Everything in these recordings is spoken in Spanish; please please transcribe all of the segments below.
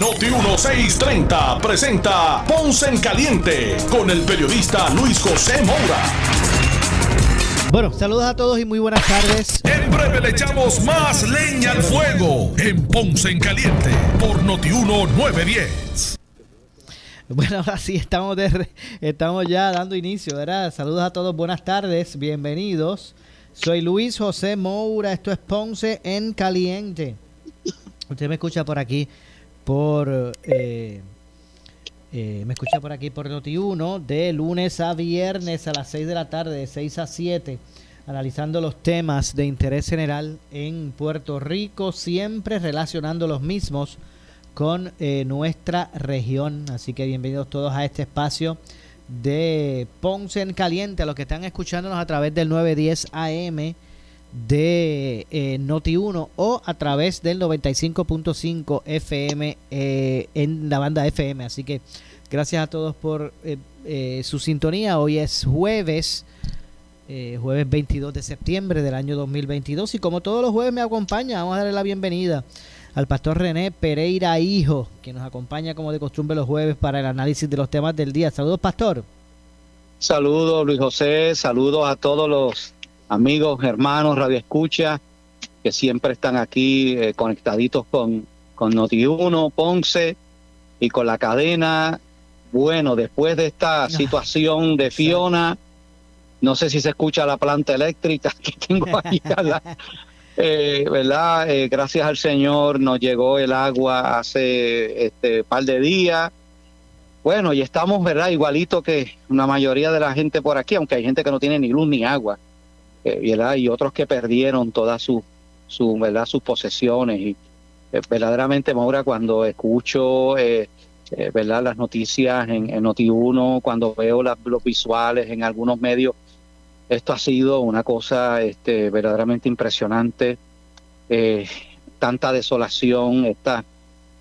Noti 1630 presenta Ponce en Caliente con el periodista Luis José Moura. Bueno, saludos a todos y muy buenas tardes. En breve le echamos más leña al fuego en Ponce en Caliente por Noti 1910. Bueno, ahora sí estamos, de, estamos ya dando inicio, ¿verdad? Saludos a todos, buenas tardes, bienvenidos. Soy Luis José Moura, esto es Ponce en Caliente. Usted me escucha por aquí, por... Eh, eh, me escucha por aquí por Noti1 de lunes a viernes a las 6 de la tarde, de 6 a 7, analizando los temas de interés general en Puerto Rico, siempre relacionando los mismos con eh, nuestra región. Así que bienvenidos todos a este espacio de Ponce en Caliente, a los que están escuchándonos a través del 910 AM de eh, Noti1 o a través del 95.5 FM eh, en la banda FM. Así que gracias a todos por eh, su sintonía. Hoy es jueves, jueves 22 de septiembre del año 2022 y como todos los jueves me acompaña, vamos a darle la bienvenida al pastor René Pereira Hijo, que nos acompaña como de costumbre los jueves para el análisis de los temas del día. Saludos, pastor. Saludos, Luis José. Saludos a todos los amigos, hermanos, Radio Escucha, que siempre están aquí eh, conectaditos con, con Noti1, Ponce y con la cadena. Bueno, después de esta situación de Fiona, no sé si se escucha la planta eléctrica que tengo aquí eh, ¿verdad? Eh, gracias al Señor nos llegó el agua hace este par de días. Bueno, y estamos, ¿verdad? Igualito que una mayoría de la gente por aquí, aunque hay gente que no tiene ni luz ni agua. ¿Verdad? y otros que perdieron todas sus su, ¿verdad? sus posesiones. Y eh, verdaderamente, Maura, cuando escucho eh, eh, ¿verdad? las noticias en, en Noti1, cuando veo las, los visuales en algunos medios, esto ha sido una cosa este, verdaderamente impresionante. tanta desolación, esta,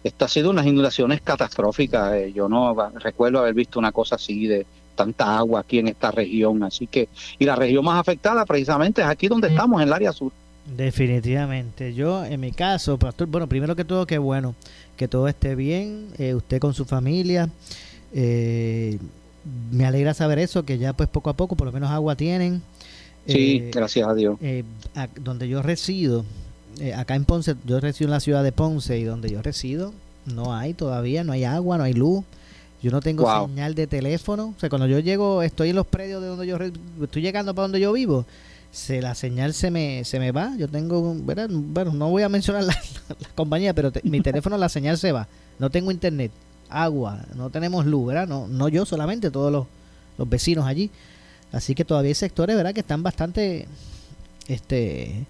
esta ha sido unas inundaciones catastróficas. yo no recuerdo haber visto una cosa así de, tanta agua aquí en esta región. Así que, y la región más afectada precisamente es aquí donde estamos, en el área sur. Definitivamente. Yo, en mi caso, pastor, bueno, primero que todo, qué bueno que todo esté bien, eh, usted con su familia. Eh, me alegra saber eso, que ya pues poco a poco, por lo menos agua tienen. Sí, eh, gracias a Dios. donde yo resido, acá en Ponce, yo resido en la ciudad de Ponce y donde yo resido, no hay todavía, no hay agua, no hay luz. Yo no tengo señal de teléfono. O sea, cuando yo llego, estoy en los predios de donde yo estoy llegando para donde yo vivo, se la señal se me se me va. Yo tengo, ¿verdad? bueno, no voy a mencionar la, compañía, pero mi teléfono la señal se va. No tengo internet, agua, no tenemos luz, ¿verdad? No no yo solamente, todos los, los vecinos allí. Así que todavía hay sectores, ¿verdad? Que están bastante este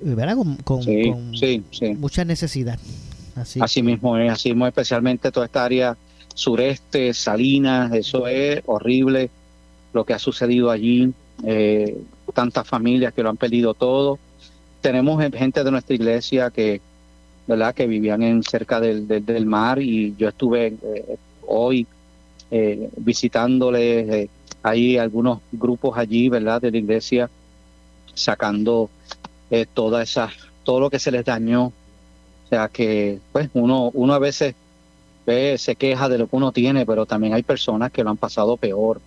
¿verdad? Con, con, mucha necesidad. Así, así mismo es, así mismo especialmente toda esta área sureste, Salinas, eso es horrible lo que ha sucedido allí, eh, tantas familias que lo han perdido todo. Tenemos gente de nuestra iglesia que, ¿verdad? que vivían en cerca del, del, mar y yo estuve eh, hoy eh, visitándoles ahí algunos grupos allí, ¿verdad? De la iglesia, sacando toda esa, todo lo que se les dañó. O sea que, pues, uno, uno a veces se queja de lo que uno tiene, pero también hay personas que lo han pasado peor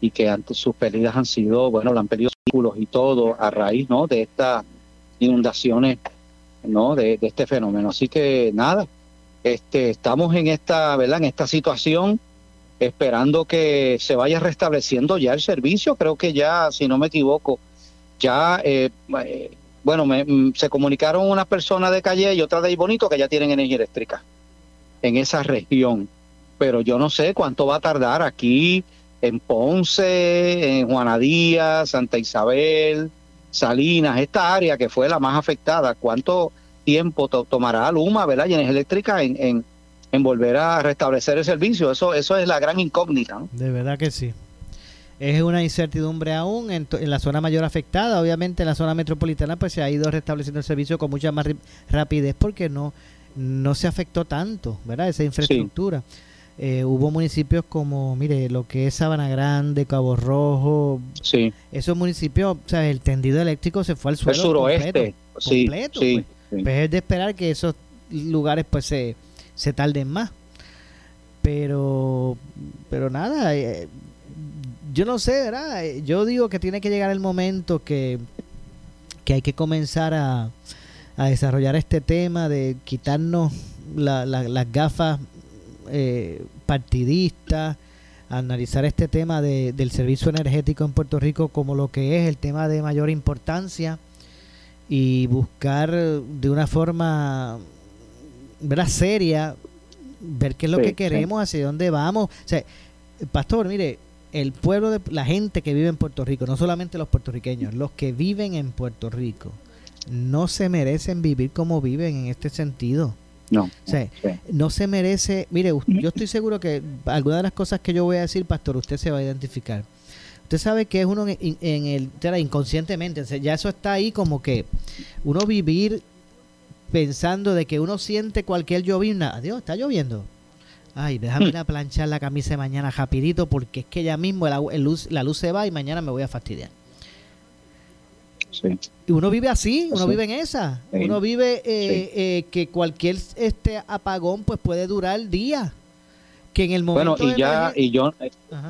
y que sus pérdidas han sido, bueno, lo han perdido círculos y todo a raíz, ¿no? De estas inundaciones, ¿no? De, este fenómeno. Así que nada, este, estamos en esta, ¿verdad? En esta situación esperando que se vaya restableciendo ya el servicio. Creo que ya, si no me equivoco, ya, eh, eh, bueno, me, mm, se comunicaron unas personas de Calle y otras de Bonito que ya tienen energía eléctrica en esa región. Pero yo no sé cuánto va a tardar aquí en Ponce, en Juanadía, Santa Isabel, Salinas, esta área que fue la más afectada. ¿Cuánto tiempo tomará Luma, verdad, y energía eléctrica en, en volver a restablecer el servicio. Eso, eso es la gran incógnita. De verdad que sí. Es una incertidumbre aún en, la zona mayor afectada. Obviamente en la zona metropolitana pues se ha ido restableciendo el servicio con mucha más rapidez porque no, no se afectó tanto, ¿verdad? Esa infraestructura. Eh, hubo municipios como, mire, lo que es Sabana Grande, Cabo Rojo. Sí. Esos municipios, o sea, el tendido eléctrico se fue al suelo. El suroeste. Completo, sí, pues. pues. es de esperar que esos lugares pues se, se tarden más. Pero, pero nada, eh, yo no sé, ¿verdad? Yo digo que tiene que llegar el momento que, que hay que comenzar a, a desarrollar este tema de quitarnos las gafas eh, partidistas, analizar este tema de, del servicio energético en Puerto Rico como lo que es el tema de mayor importancia y buscar de una forma ¿verdad? seria ver qué es lo que queremos, hacia dónde vamos. O sea, pastor, mire, el pueblo de la gente que vive en Puerto Rico, no solamente los puertorriqueños, los que viven en Puerto Rico, no se merecen vivir como viven en este sentido. No. no se merece. Mire, yo estoy seguro que algunas de las cosas que yo voy a decir, pastor, usted se va a identificar. Usted sabe que es uno en, el inconscientemente, ya eso está ahí como que uno vivir pensando de que uno siente cualquier llovizna, adiós, está lloviendo. Ay, déjame ir a planchar la camisa de mañana rapidito porque es que ya mismo la, luz, la luz se va y mañana me voy a fastidiar. Y uno vive así, uno vive en esa. Uno vive eh, eh, que cualquier este apagón pues puede durar días. Que en el momento bueno, y ya, y yo,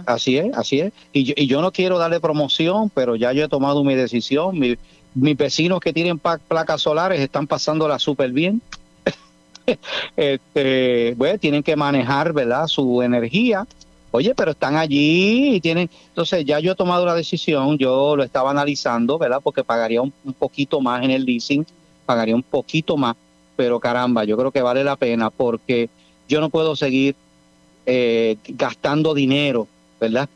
así es, así es. Y yo, y yo no quiero darle promoción, pero ya yo he tomado mi decisión. Mi, mis vecinos que tienen placas solares están pasándola súper bien. este, bueno, tienen que manejar, ¿verdad? Su energía Oye, pero están allí y tienen... Entonces ya yo he tomado la decisión, yo lo estaba analizando, ¿verdad? Porque pagaría un, poquito más en el leasing, pagaría un poquito más, pero caramba, yo creo que vale la pena porque yo no puedo seguir eh, gastando dinero, ¿verdad?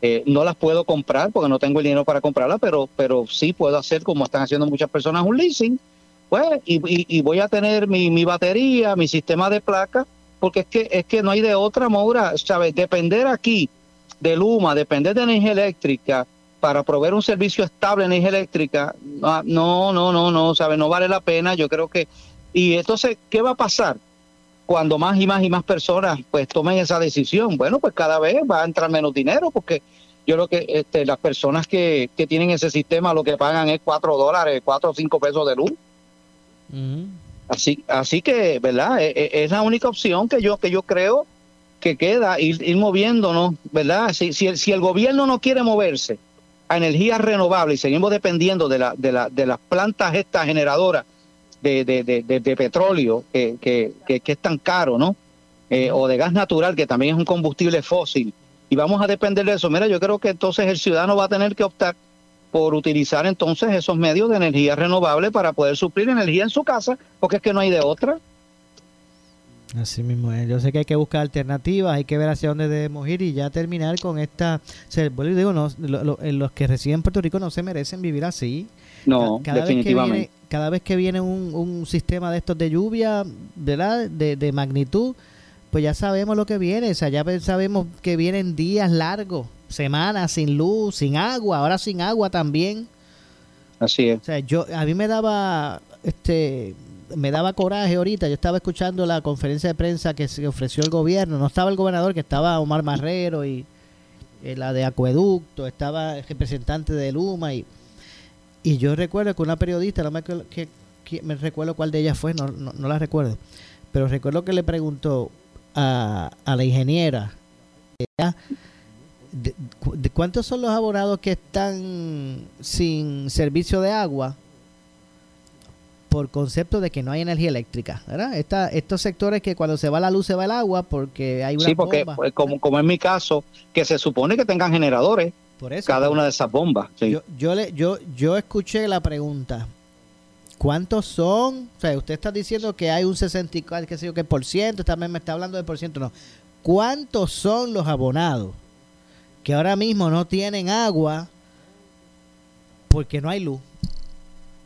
Eh, no las puedo comprar porque no tengo el dinero para comprarlas, pero, pero sí puedo hacer como están haciendo muchas personas un leasing, pues, y, voy a tener mi, mi batería, mi sistema de placas porque es que, es que no hay de otra, Maura, ¿sabes? Depender aquí de Luma, depender de energía eléctrica para proveer un servicio estable de energía eléctrica, no, no, no, no, ¿sabes? No vale la pena, yo creo que... Y entonces, ¿qué va a pasar? Cuando más y más y más personas pues tomen esa decisión, bueno, pues cada vez va a entrar menos dinero porque yo creo que este, las personas que, que tienen ese sistema lo que pagan es cuatro dólares, cuatro o cinco pesos de luz. Así, así que, ¿verdad? E, e, es, la única opción que yo, que yo creo que queda, ir, ir moviéndonos, ¿verdad? Si, si, el, si el gobierno no quiere moverse a energías renovables y seguimos dependiendo de, la, de, la, de las plantas estas generadoras de, de, de, petróleo, que, que, que, es tan caro, ¿no? Eh, o de gas natural, que también es un combustible fósil, y vamos a depender de eso. Mira, yo creo que entonces el ciudadano va a tener que optar por utilizar entonces esos medios de energía renovable para poder suplir energía en su casa, porque es que no hay de otra. Así mismo es. Yo sé que hay que buscar alternativas, hay que ver hacia dónde debemos ir y ya terminar con esta. O digo, no, los que residen en Puerto Rico no se merecen vivir así. No, cada definitivamente. Vez que viene, cada vez que viene un, un sistema de estos de lluvia, ¿verdad? De, de magnitud, pues ya sabemos lo que viene. O sea, ya sabemos que vienen días largos semanas sin luz, sin agua, ahora sin agua también. Así es. O sea, yo, a mí me daba, este, me daba coraje ahorita. Yo estaba escuchando la conferencia de prensa que se ofreció el gobierno. No estaba el gobernador, que estaba Omar Marrero y eh, la de Acueducto, estaba el representante de Luma y, y yo recuerdo que una periodista, no me, que, me recuerdo cuál de ellas fue, no, no, la recuerdo, pero recuerdo que le preguntó a, a la ingeniera, de, ¿cuántos son los abonados que están sin servicio de agua por concepto de que no hay energía eléctrica? ¿verdad? estos sectores que cuando se va la luz se va el agua porque hay una Sí, porque pues, como, como en mi caso, que se supone que tengan generadores por eso, cada una de esas bombas. Yo, yo, le, yo, yo escuché la pregunta. ¿Cuántos son? O sea, usted está diciendo que hay un 64, qué sé yo, qué por ciento, también me está hablando de por ciento, no. ¿Cuántos son los abonados? Que ahora mismo no tienen agua porque no hay luz.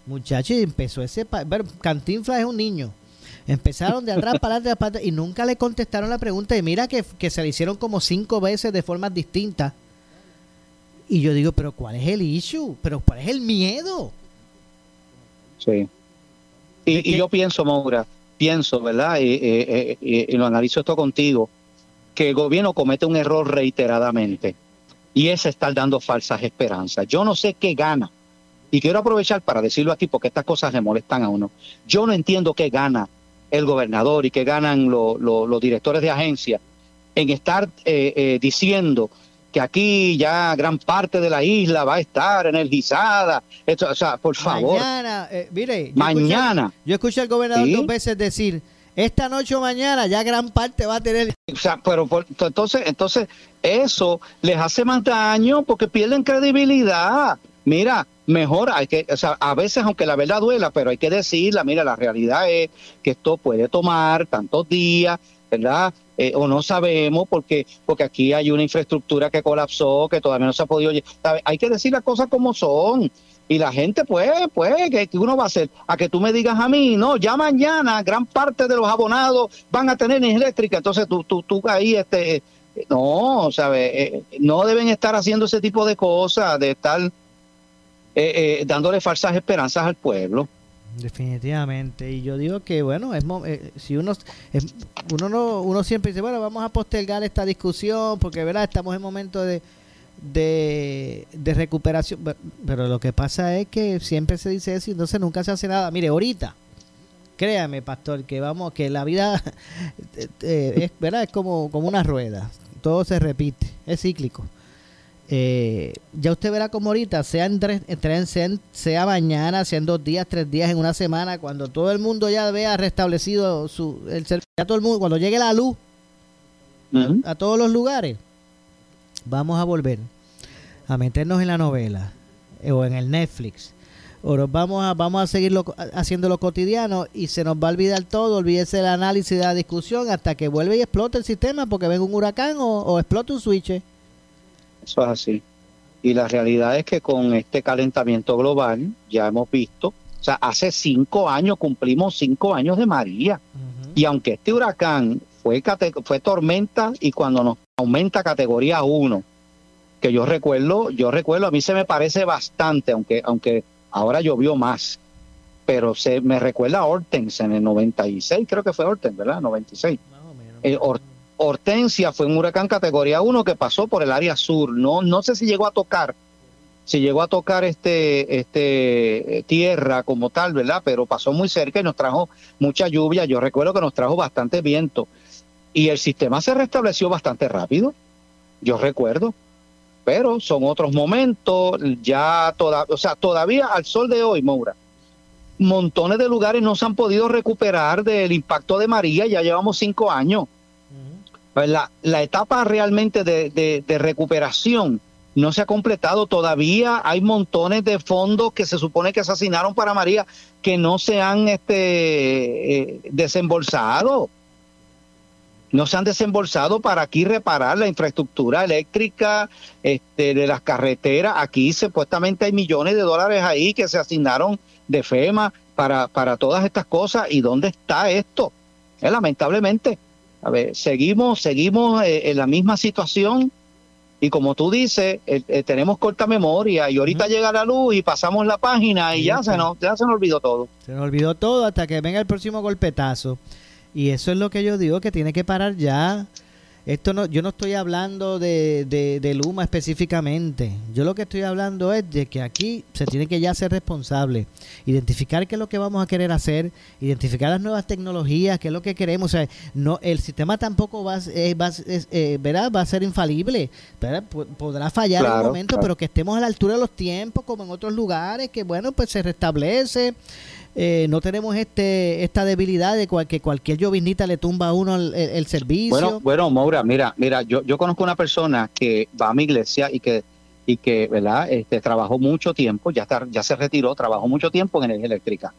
Muchachos, empezó ese... Bueno, Cantinflas es un niño. Empezaron de atrás para adelante y nunca le contestaron la pregunta. Y mira que, que se le hicieron como cinco veces de formas distintas. Y yo digo, pero ¿cuál es el issue? ¿Pero cuál es el miedo? Sí. Y, yo pienso, Maura, pienso, ¿verdad? Y, lo analizo esto contigo, que el gobierno comete un error reiteradamente y es estar dando falsas esperanzas. Yo no sé qué gana. Y quiero aprovechar para decirlo aquí porque estas cosas le molestan a uno. Yo no entiendo qué gana el gobernador y qué ganan los directores de agencia en estar eh, eh, diciendo que aquí ya gran parte de la isla va a estar energizada. Esto, o sea, por favor. Mañana, eh, mire. mañana. yo escuché al gobernador dos veces decir, esta noche o mañana ya gran parte va a tener... O sea, pero entonces, entonces eso les hace más daño porque pierden credibilidad. Mira, mejor hay que, o sea, a veces aunque la verdad duela, pero hay que decirla, mira, la realidad es que esto puede tomar tantos días, ¿verdad? Eh, o no sabemos porque porque aquí hay una infraestructura que colapsó, que todavía no se ha podido... Hay que decir las cosas como son. Y la gente, pues, pues, ¿qué, uno va a hacer? A que tú me digas a mí, no, ya mañana gran parte de los abonados van a tener energía eléctrica. Entonces tú, tú, tú ahí, este, no, ¿sabes? Eh, no deben estar haciendo ese tipo de cosas, de estar eh, eh, dándole falsas esperanzas al pueblo. Definitivamente. Y yo digo que, bueno, es, eh, si uno, uno, no, uno siempre dice, bueno, vamos a postergar esta discusión porque, ¿verdad? Estamos en momento de, de, de recuperación. Pero lo que pasa es que siempre se dice eso y entonces nunca se hace nada. Mire, ahorita, créame, pastor, que vamos, que la vida eh, es, ¿verdad? es como, como una rueda. Todo se repite, es cíclico. Eh, ya usted verá como ahorita, sea, en, sea, mañana, sea en dos días, tres días, en una semana, cuando todo el mundo ya vea restablecido su, el servicio, todo el mundo, cuando llegue la luz a, todos los lugares, vamos a volver a meternos en la novela eh, o en el Netflix. O nos vamos a, vamos a seguir haciendo lo cotidiano y se nos va a olvidar todo, olvídese el análisis de la discusión hasta que vuelve y explote el sistema porque venga un huracán o, o explota un switch. Eso es así. Y la realidad es que con este calentamiento global ya hemos visto, o sea, hace cinco años cumplimos cinco años de María. Y aunque este huracán fue, fue tormenta y cuando nos aumenta categoría 1, que yo recuerdo, yo recuerdo, a mí se me parece bastante, aunque, aunque ahora llovió más, pero se me recuerda a Hortens en el 96, creo que fue Hortens, ¿verdad? 96. Más o menos. Eh, Hortensia fue un huracán categoría 1 que pasó por el área sur. No, no sé si llegó a tocar, si llegó a tocar este, este eh, tierra como tal, ¿verdad? Pero pasó muy cerca y nos trajo mucha lluvia. Yo recuerdo que nos trajo bastante viento. Y el sistema se restableció bastante rápido. Yo recuerdo. Pero son otros momentos, ya toda, o sea, todavía al sol de hoy, Moura, montones de lugares no se han podido recuperar del impacto de María, ya llevamos cinco años la, la etapa realmente de, recuperación no se ha completado todavía. Hay montones de fondos que se supone que asesinaron para María que no se han este, eh, desembolsado. No se han desembolsado para aquí reparar la infraestructura eléctrica este, de las carreteras. Aquí supuestamente hay millones de dólares ahí que se asignaron de FEMA para, para todas estas cosas. ¿Y dónde está esto? Eh, lamentablemente a ver, seguimos, seguimos eh, en la misma situación y como tú dices, eh, tenemos corta memoria y ahorita llega la luz y pasamos la página y ya se, nos, ya se nos olvidó todo. Se nos olvidó todo hasta que venga el próximo golpetazo. Y eso es lo que yo digo, que tiene que parar ya. Esto no, yo no estoy hablando de, de, Luma específicamente. Yo lo que estoy hablando es de que aquí se tiene que ya ser responsable, identificar qué es lo que vamos a querer hacer, identificar las nuevas tecnologías, qué es lo que queremos. O sea, no, el sistema tampoco va, eh, va, eh, va a ser infalible, podrá fallar en un momento, pero que estemos a la altura de los tiempos, como en otros lugares, que bueno, pues se restablece. Eh, no tenemos este esta debilidad de que cualquier llovinita le tumba a uno el, servicio. Bueno, bueno, Maura, mira, mira, yo, yo conozco una persona que va a mi iglesia y que y que, ¿verdad? Este trabajó mucho tiempo, ya está, ya se retiró, trabajó mucho tiempo en energía eléctrica.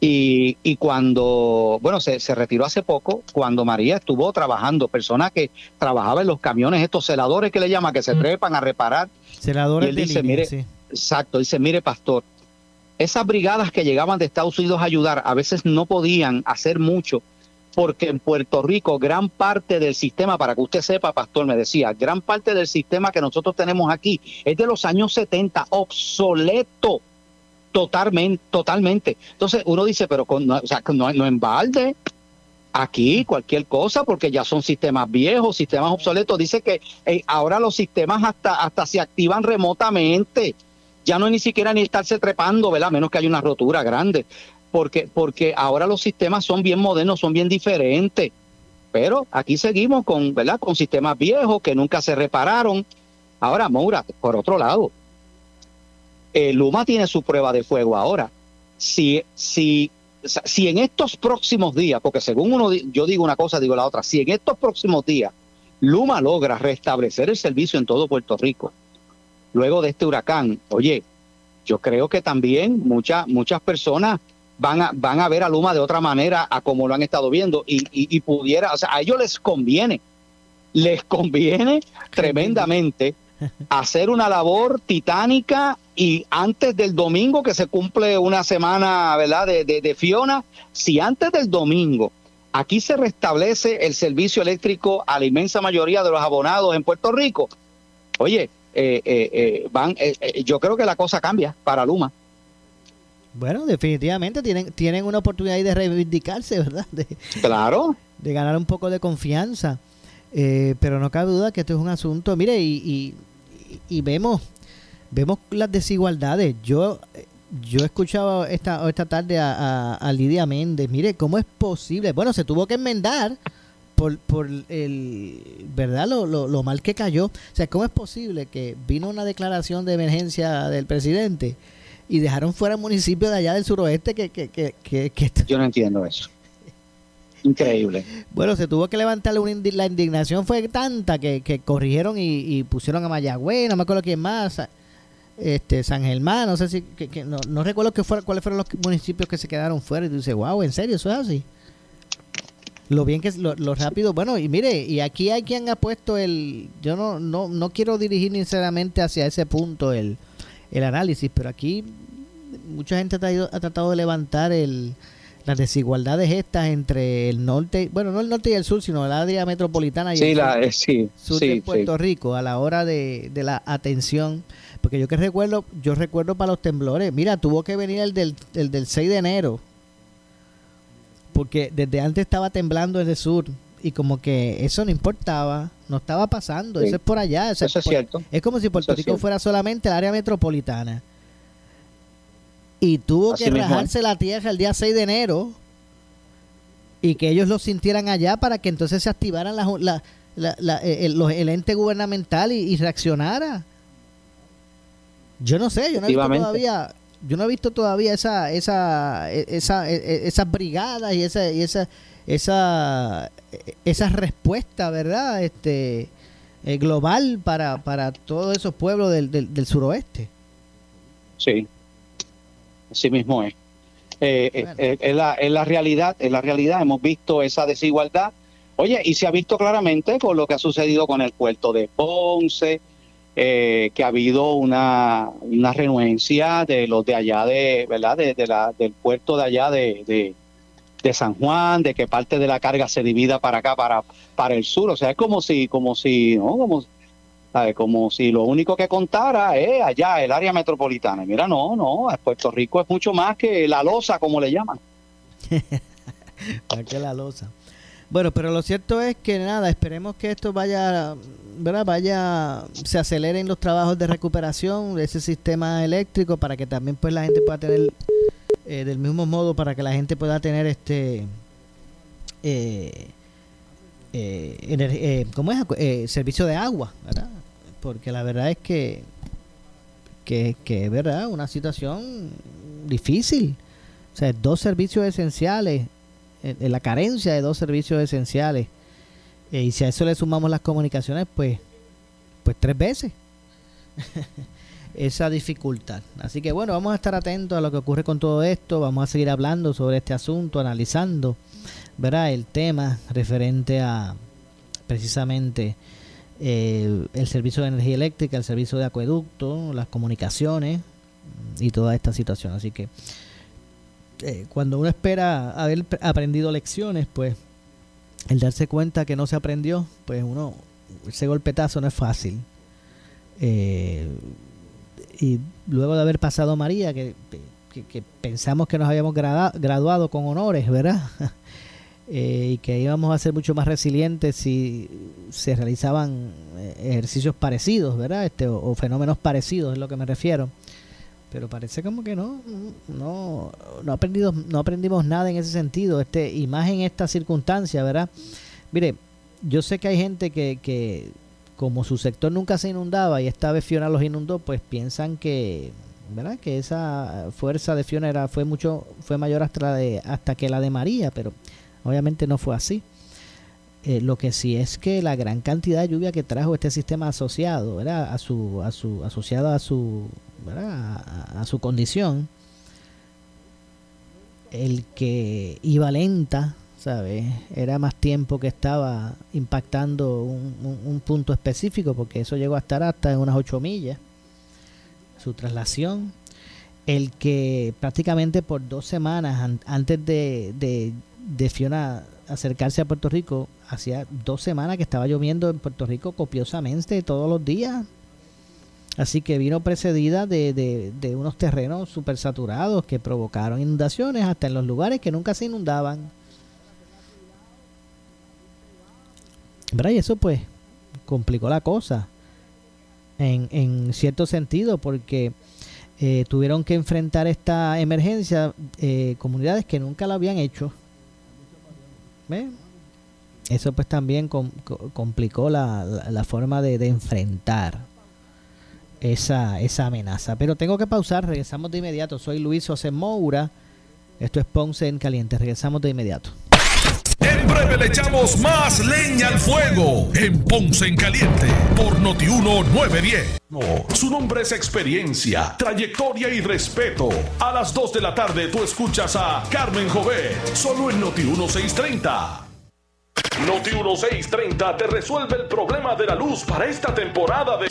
Y, y cuando, bueno, se, se, retiró hace poco, cuando María estuvo trabajando, persona que trabajaba en los camiones, estos celadores que le llaman, que se mm. trepan a reparar. Celadores y él dice, mire, exacto, dice, mire, pastor, esas brigadas que llegaban de Estados Unidos a ayudar a veces no podían hacer mucho porque en Puerto Rico gran parte del sistema, para que usted sepa, pastor, me decía, gran parte del sistema que nosotros tenemos aquí es de los años 70, obsoleto totalmente, totalmente. Entonces uno dice, pero o no, no en balde, aquí cualquier cosa, porque ya son sistemas viejos, sistemas obsoletos. Dice que eh, ahora los sistemas hasta, hasta se activan remotamente. Ya no es ni siquiera ni estarse trepando, ¿verdad? Menos que haya una rotura grande porque, porque ahora los sistemas son bien modernos, son bien diferentes. Pero aquí seguimos con, ¿verdad? con sistemas viejos que nunca se repararon. Ahora, Moura, por otro lado, el Luma tiene su prueba de fuego ahora. Si, si, si en estos próximos días, porque según uno, yo digo una cosa, digo la otra, si en estos próximos días Luma logra restablecer el servicio en todo Puerto Rico, luego de este huracán, oye, yo creo que también muchas muchas personas van a, van a ver a Luma de otra manera a como lo han estado viendo. Y, y, pudiera, o sea, a ellos les conviene, les conviene tremendamente hacer una labor titánica y antes del domingo que se cumple una semana, ¿verdad? De, de, Fiona, si antes del domingo aquí se restablece el servicio eléctrico a la inmensa mayoría de los abonados en Puerto Rico, oye, eh, eh, eh, van, yo creo que la cosa cambia para Luma. Bueno, definitivamente tienen, tienen una oportunidad de reivindicarse, ¿verdad? De, claro. De ganar un poco de confianza. Eh, pero no cabe duda que esto es un asunto, mire, y, y, vemos vemos las desigualdades. Yo yo he escuchado esta, esta tarde a, a, Lidia Méndez, mire, ¿cómo es posible? Bueno, se tuvo que enmendar por, por el, ¿verdad? Lo, lo, lo mal que cayó. O sea, ¿cómo es posible que vino una declaración de emergencia del presidente? y dejaron fuera municipios de allá del suroeste que... que, que, que, Yo no entiendo eso. Increíble. Bueno, se tuvo que levantar una la indignación fue tanta que, que corrigieron y, pusieron a Mayagüez, no me acuerdo quién más, este San Germán, no sé si, que, no, no, recuerdo que fuera, cuáles fueron los municipios que se quedaron fuera y tú dices, wow, ¿en serio eso es así? Lo bien que lo, lo rápido, bueno, y mire, y aquí hay quien ha puesto el, yo no, no, no quiero dirigir sinceramente hacia ese punto el, el análisis, pero aquí mucha gente ha, ha tratado de levantar el, las desigualdades estas entre el norte, bueno, no el norte y el sur, sino el área metropolitana y el sur, de Puerto Rico a la hora de, de, la atención. Porque yo que recuerdo, yo recuerdo para los temblores, mira, tuvo que venir el del, el del 6 de enero, porque desde antes estaba temblando el sur y como que eso no importaba, no estaba pasando, eso es por allá. eso es cierto. Es como si Puerto Rico fuera solamente el área metropolitana. Y tuvo que rajarse la tierra el día 6 de enero y que ellos lo sintieran allá para que entonces se activaran la, eh, el, ente gubernamental y, reaccionara. Yo no sé, yo no he visto todavía, yo no he visto todavía esa, esa, e, esa, e, e, esas brigadas y esa, y esa esa, esa respuesta, ¿verdad? Este, eh, global para, para todos esos pueblos del, del, suroeste. Sí, así mismo es. Eh, eh, es, la, es la realidad, es la realidad, hemos visto esa desigualdad. Oye, y se ha visto claramente con lo que ha sucedido con el puerto de Ponce, que ha habido una, una renuencia de los de allá de, ¿verdad? De, la, del puerto de allá de, de San Juan, de que parte de la carga se divida para acá, para, para el sur. O sea, es como si, como si, ¿no? Como, como si lo único que contara es allá, el área metropolitana. Mira, no, no, Puerto Rico es mucho más que la losa, como le llaman. ¿Para qué la losa? Bueno, pero lo cierto es que nada, esperemos que esto vaya, ¿verdad? Vaya, se aceleren los trabajos de recuperación de ese sistema eléctrico para que también pues la gente pueda tener eh, del mismo modo para que la gente pueda tener este eh, eh, ¿cómo es? servicio de agua, ¿verdad? Porque la verdad es que que, que es verdad una situación difícil. O sea, dos servicios esenciales, en la carencia de dos servicios esenciales. y si a eso le sumamos las comunicaciones, pues, pues tres veces. esa dificultad. Así que bueno, vamos a estar atentos a lo que ocurre con todo esto, vamos a seguir hablando sobre este asunto, analizando, ¿verdad? El tema referente a precisamente eh, el servicio de energía eléctrica, el servicio de acueducto, las comunicaciones, y toda esta situación. Así que eh, cuando uno espera haber aprendido lecciones, pues el darse cuenta que no se aprendió, pues uno, ese golpetazo no es fácil. Eh, y luego de haber pasado María, que, pensamos que nos habíamos graduado con honores, ¿verdad? Eh, y que íbamos a ser mucho más resilientes si se realizaban ejercicios parecidos, ¿verdad? Este, o, fenómenos parecidos, es lo que me refiero pero parece como que no no no aprendido no aprendimos nada en ese sentido este y más en esta circunstancia verdad mire yo sé que hay gente que, que como su sector nunca se inundaba y esta vez Fiona los inundó pues piensan que verdad que esa fuerza de Fiona era fue mucho fue mayor hasta la de hasta que la de María pero obviamente no fue así. Eh, lo que sí es que la gran cantidad de lluvia que trajo este sistema asociado, ¿verdad? A su, a su, asociado a su, A, su condición, el que iba lenta, ¿sabes? Era más tiempo que estaba impactando un, punto específico, porque eso llegó a estar hasta en unas 8 millas, su traslación. El que prácticamente por dos semanas antes de, de, de Fiona acercarse a Puerto Rico, hacía dos semanas que estaba lloviendo en Puerto Rico copiosamente todos los días. Así que vino precedida de, de, unos terrenos super saturados que provocaron inundaciones hasta en los lugares que nunca se inundaban. Y eso pues complicó la cosa en, en cierto sentido porque eh, tuvieron que enfrentar esta emergencia eh, comunidades que nunca la habían hecho. Eso pues también complicó la, forma de, enfrentar esa, esa amenaza. Pero tengo que pausar, regresamos de inmediato. Soy Luis José Moura. Esto es Ponce en Caliente. Regresamos de inmediato. En breve le echamos más leña al fuego en Ponce en Caliente por Notiuno 910. su nombre es experiencia, trayectoria y respeto. A las 2 de la tarde tú escuchas a Carmen Jovet, solo en Noti 1630. Noti 1630 te resuelve el problema de la luz para esta temporada de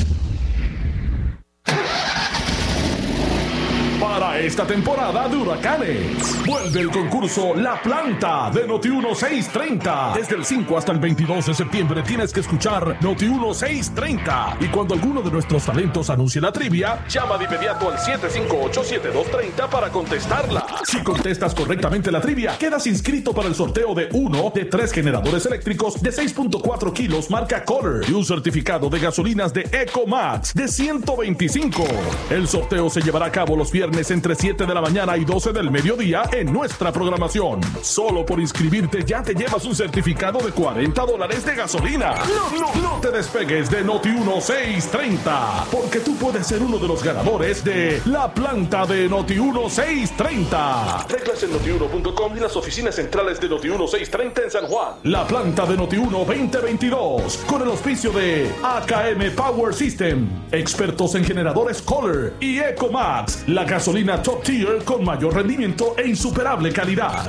para esta temporada de huracanes. Vuelve el concurso La Planta de Noti 1630. Desde el 5 hasta el 22 de septiembre tienes que escuchar Noti 1630. Y cuando alguno de nuestros talentos anuncie la trivia, llama de inmediato al 758-7230 para contestarla. Si contestas correctamente la trivia, quedas inscrito para el sorteo de uno de tres generadores eléctricos de 6.4 kilos marca Color y un certificado de gasolinas de EcoMax de 125. El sorteo se llevará a cabo los viernes entre 7 de la mañana y 12 del mediodía en nuestra programación. Solo por inscribirte ya te llevas un certificado de 40 dólares de gasolina. No, te despegues de Noti 1630, porque tú puedes ser uno de los ganadores de la planta de Noti 1630. Reglas en notiuno.com y las oficinas centrales de Noti 1630 en San Juan. La planta de Noti 1 2022 con el auspicio de AKM Power System, expertos en generadores Color y EcoMax, la gasolina top tier con mayor rendimiento e insuperable calidad.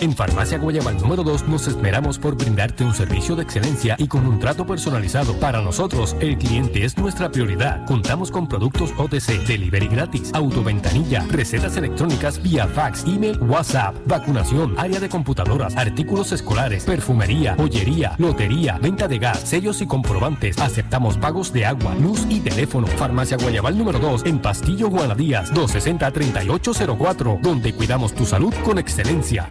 En Farmacia Guayabal número 2 nos esmeramos por brindarte un servicio de excelencia y con un trato personalizado. Para nosotros, el cliente es nuestra prioridad. Contamos con productos OTC, delivery gratis, autoventanilla, recetas electrónicas vía fax, email, WhatsApp, vacunación, área de computadoras, artículos escolares, perfumería, joyería, lotería, venta de gas, sellos y comprobantes. Aceptamos pagos de agua, luz y teléfono. Farmacia Guayabal número 2 en Pastillo Guanadías 260-3804, donde cuidamos tu salud con excelencia.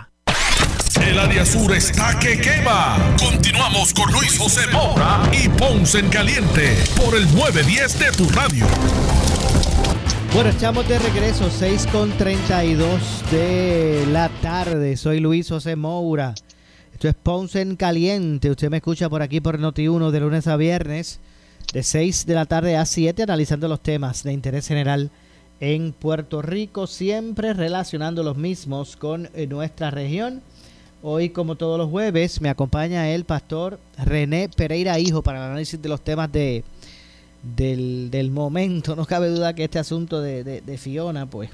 El área sur está que quema. Continuamos con Luis José Moura y Ponce en Caliente por el 910 de tu radio. Bueno, estamos de regreso, 6 con 32 de la tarde. Soy Luis José Moura. Esto es Ponce en Caliente. Usted me escucha por aquí por Noti1 de lunes a viernes, de 6 de la tarde a 7, analizando los temas de interés general en Puerto Rico, siempre relacionando los mismos con eh, nuestra región. Hoy, como todos los jueves, me acompaña el pastor René Pereira Hijo para el análisis de los temas de, del, del momento. No cabe duda que este asunto de, de, Fiona, pues,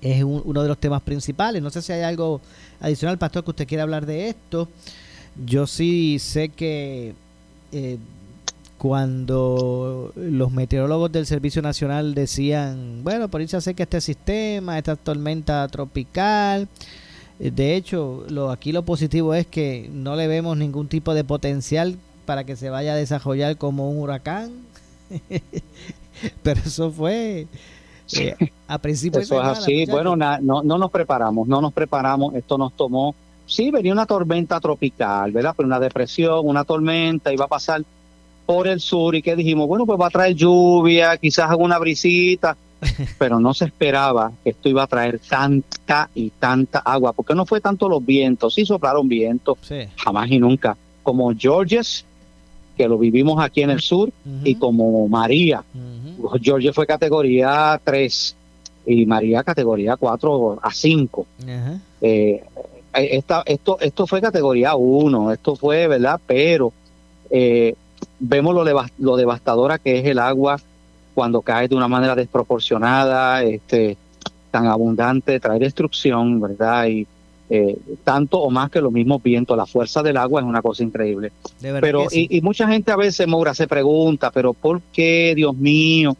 es un- uno de los temas principales. No sé si hay algo adicional, pastor, que usted quiera hablar de esto. Yo sí sé que eh, cuando los meteorólogos del Servicio Nacional decían, bueno, por ahí se acerca este sistema, esta tormenta tropical. De hecho, lo, aquí lo positivo es que no le vemos ningún tipo de potencial para que se vaya a desarrollar como un huracán. Pero eso fue eh, a principios Eso es así. Bueno, na- no, no nos preparamos, no nos preparamos. Esto nos tomó. Sí, venía una tormenta tropical, ¿verdad? Pero una depresión, una tormenta, iba a pasar por el sur. ¿Y que dijimos? Bueno, pues va a traer lluvia, quizás alguna brisita. Pero no se esperaba que esto iba a traer tanta y tanta agua, porque no fue tanto los vientos, sí soplaron vientos, Sí. jamás y nunca, como Georges, que lo vivimos aquí en el sur, y como María. Georges fue categoría 3 y María categoría 4 a 5. Ajá. Eh, esta, esto, esto fue categoría 1, esto fue, ¿verdad? Pero eh, vemos lo, lo devastadora que es el agua cuando cae de una manera desproporcionada, este, tan abundante, trae destrucción, ¿verdad? Y eh, tanto o más que los mismos vientos, la fuerza del agua es una cosa increíble. De verdad Pero, que sí. y, y mucha gente a veces, Moura, se pregunta, pero ¿por qué, Dios mío?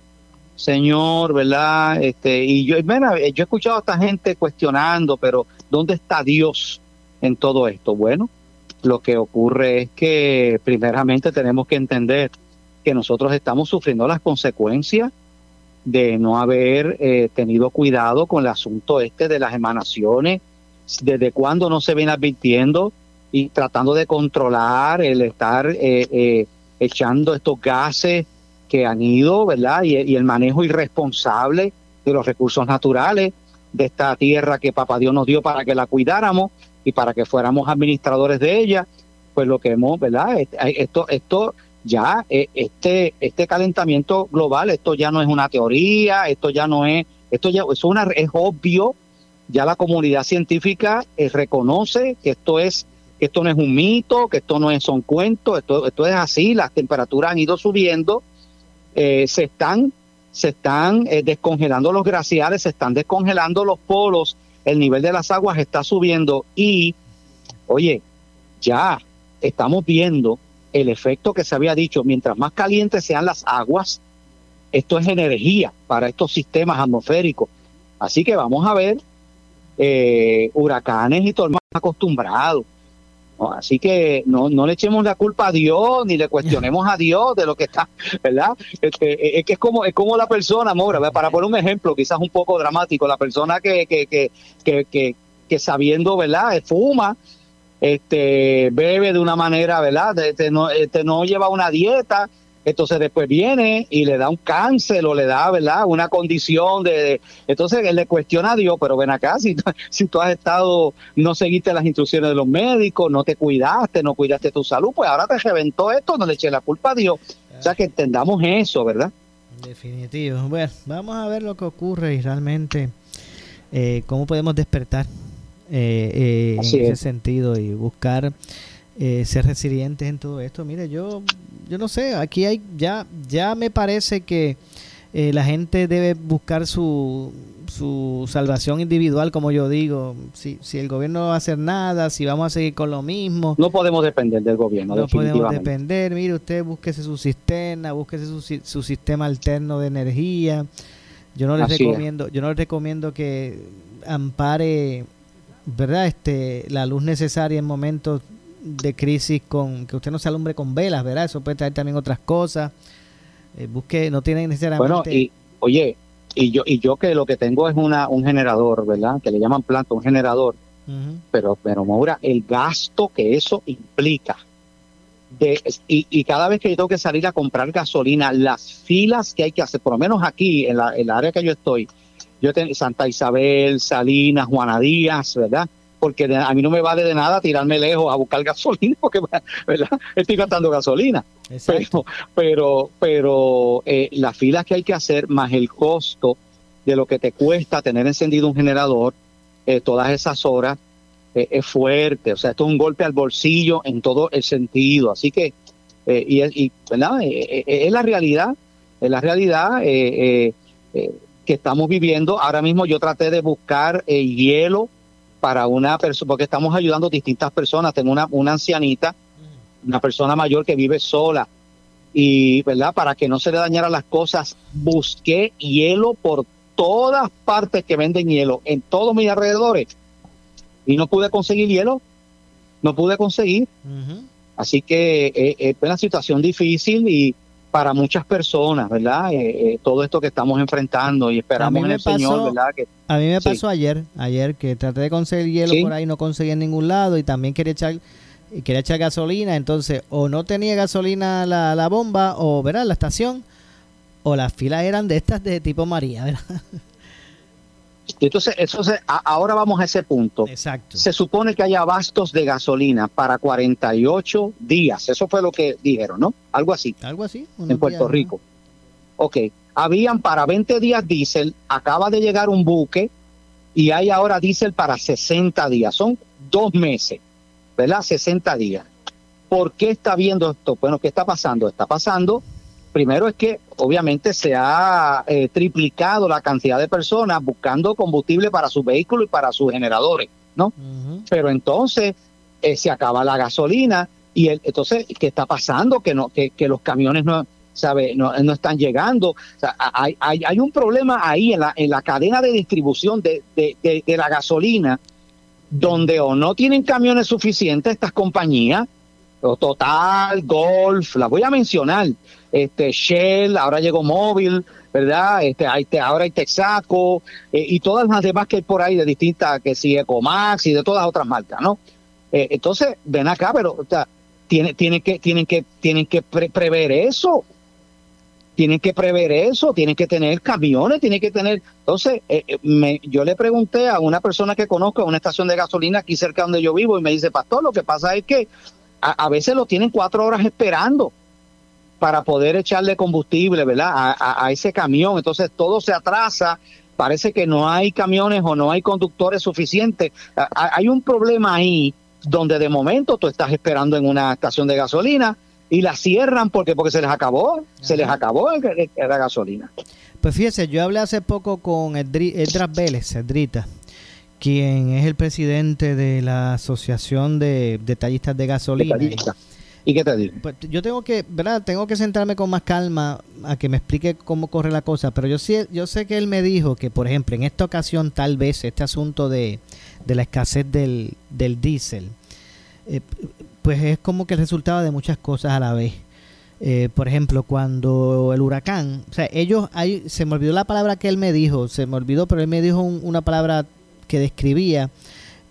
Señor, ¿verdad? Este, y yo, mira, yo he escuchado a esta gente cuestionando, pero ¿dónde está Dios en todo esto? Bueno, lo que ocurre es que primeramente tenemos que entender que nosotros estamos sufriendo las consecuencias de no haber eh, tenido cuidado con el asunto este de las emanaciones, desde cuándo no se viene advirtiendo y tratando de controlar el estar eh, eh, echando estos gases que han ido, ¿verdad? Y, el manejo irresponsable de los recursos naturales de esta tierra que Papá Dios nos dio para que la cuidáramos y para que fuéramos administradores de ella, pues lo que hemos, ¿verdad? Esto, esto ya, eh, este, este calentamiento global, esto ya no es una teoría, esto ya no es, esto ya es es obvio, ya la comunidad científica eh, reconoce que esto es, que esto no es un mito, que esto no es son cuentos, esto, esto es así, las temperaturas han ido subiendo, eh, se están, se están descongelando los glaciares, se están descongelando los polos, el nivel de las aguas está subiendo y, oye, ya estamos viendo el efecto que se había dicho, mientras más calientes sean las aguas, esto es energía para estos sistemas atmosféricos. Así que vamos a ver eh, huracanes y tormentas acostumbrados. Así que no, no le echemos la culpa a Dios ni le cuestionemos a Dios de lo que está, ¿verdad? Este, es que es como, es como la persona, Mora, para poner un ejemplo, quizás un poco dramático, la persona que, que, que, que, que, que sabiendo, ¿verdad? Fuma, este, bebe de una manera, ¿verdad? Este, no, este, no lleva una dieta, entonces después viene y le da un cáncer o le da, ¿verdad? Una condición de... entonces él le cuestiona a Dios, pero ven acá, si, si tú has estado, no seguiste las instrucciones de los médicos, no te cuidaste, no cuidaste tu salud, pues ahora te reventó esto, no le eché la culpa a Dios. O sea que entendamos eso, ¿verdad? Definitivo. Bueno, vamos a ver lo que ocurre y realmente eh, cómo podemos despertar eh, eh, en ese sentido y buscar eh, ser resilientes en todo esto. Mire, yo, yo no sé, aquí hay ya, ya me parece que eh, la gente debe buscar su, su salvación individual, como yo digo. Si, si el gobierno no va a hacer nada, si vamos a seguir con lo mismo. No podemos depender del gobierno. No podemos depender. Mire, usted búsquese su cisterna, búsquese su, su sistema alterno de energía. Yo no les recomiendo, yo no les recomiendo que ampare ¿verdad? Este, la luz necesaria en momentos de crisis con que usted no se alumbre con velas, ¿verdad? Eso puede traer también otras cosas. Eh, busque, no tiene necesariamente. Bueno, y oye, y yo y yo que lo que tengo es una un generador, ¿verdad? Que le llaman planta, un generador. Pero pero Maura, el gasto que eso implica de, y, y, cada vez que yo tengo que salir a comprar gasolina, las filas que hay que hacer, por lo menos aquí en la, en la área que yo estoy, yo tengo Santa Isabel, Salinas, Juana Díaz, ¿verdad? Porque a mí no me vale de nada tirarme lejos a buscar gasolina, porque ¿verdad? estoy gastando gasolina. Pero, pero, pero eh, las filas que hay que hacer, más el costo de lo que te cuesta tener encendido un generador eh, todas esas horas, eh, es fuerte. O sea, esto es un golpe al bolsillo en todo el sentido. Así que, y, y, ¿verdad? es la realidad, es la realidad. eh, que estamos viviendo. Ahora mismo yo traté de buscar el eh, hielo para una persona, porque estamos ayudando a distintas personas. Tengo una, una ancianita, una persona mayor que vive sola. Y, ¿verdad? Para que no se le dañaran las cosas, busqué hielo por todas partes que venden hielo, en todos mis alrededores. Y no pude conseguir hielo. No pude conseguir. Así que eh, es una situación difícil y para muchas personas, ¿verdad? Eh, eh, todo esto que estamos enfrentando y esperamos en el Señor, ¿verdad? Que, a mí me pasó ayer, ayer que traté de conseguir hielo por ahí, no conseguí en ningún lado y también quería echar quería echar gasolina, entonces o no tenía gasolina la, la bomba o, ¿verdad? La estación o las filas eran de estas de tipo María, ¿verdad? Entonces, eso ahora vamos a ese punto. Exacto. Se supone que hay abastos de gasolina para 48 días. Eso fue lo que dijeron, ¿no? Algo así. Algo así. En Puerto Rico. Ok. Habían para 20 días diésel, acaba de llegar un buque y hay ahora diésel para 60 días. Son dos meses, ¿verdad? 60 días. ¿Por qué está viendo esto? Bueno, ¿qué está pasando? Está pasando primero es que obviamente se ha eh, triplicado la cantidad de personas buscando combustible para sus vehículos y para sus generadores, ¿no? Pero entonces eh, se acaba la gasolina y el, entonces, ¿qué está pasando? Que, no, que, que los camiones no, ¿sabe? No, no están llegando. O sea, hay, hay, hay un problema ahí en la, en la cadena de distribución de, de, de, de la gasolina, donde o no tienen camiones suficientes estas compañías, Total, Golf, las voy a mencionar, este Shell, ahora llegó Móvil, ¿verdad? Este, hay, te- ahora hay Texaco eh, y todas las demás que hay por ahí de distintas, que sí, Ecomax y de todas otras marcas, ¿no? Eh, entonces, ven acá, pero o sea, tiene, tienen que, tienen que, tienen que pre- prever eso. Tienen que prever eso, tienen que tener camiones, tienen que tener. Entonces, eh, eh, me- yo le pregunté a una persona que conozco en una estación de gasolina aquí cerca donde yo vivo y me dice, Pastor, lo que pasa es que a, a veces lo tienen cuatro horas esperando para poder echarle combustible, ¿verdad? A, a- a ese camión. Entonces todo se atrasa. Parece que no hay camiones o no hay conductores suficientes. A- Hay un problema ahí donde de momento tú estás esperando en una estación de gasolina y la cierran porque porque se les acabó, se les acabó el- el- la gasolina. Pues fíjese, yo hablé hace poco con Edri- Edras Vélez, Edrita, quien es el presidente de la Asociación de Detallistas de Gasolina. Detallista. ¿Y qué te digo? Pues yo tengo que, ¿verdad? Tengo que sentarme con más calma a que me explique cómo corre la cosa, pero yo sí, yo sé que él me dijo que, por ejemplo, en esta ocasión tal vez este asunto de, de la escasez del, del diésel, eh, pues es como que el resultado de muchas cosas a la vez. Eh, por ejemplo, cuando el huracán, o sea, ellos, hay, se me olvidó la palabra que él me dijo, se me olvidó, pero él me dijo un- una palabra que describía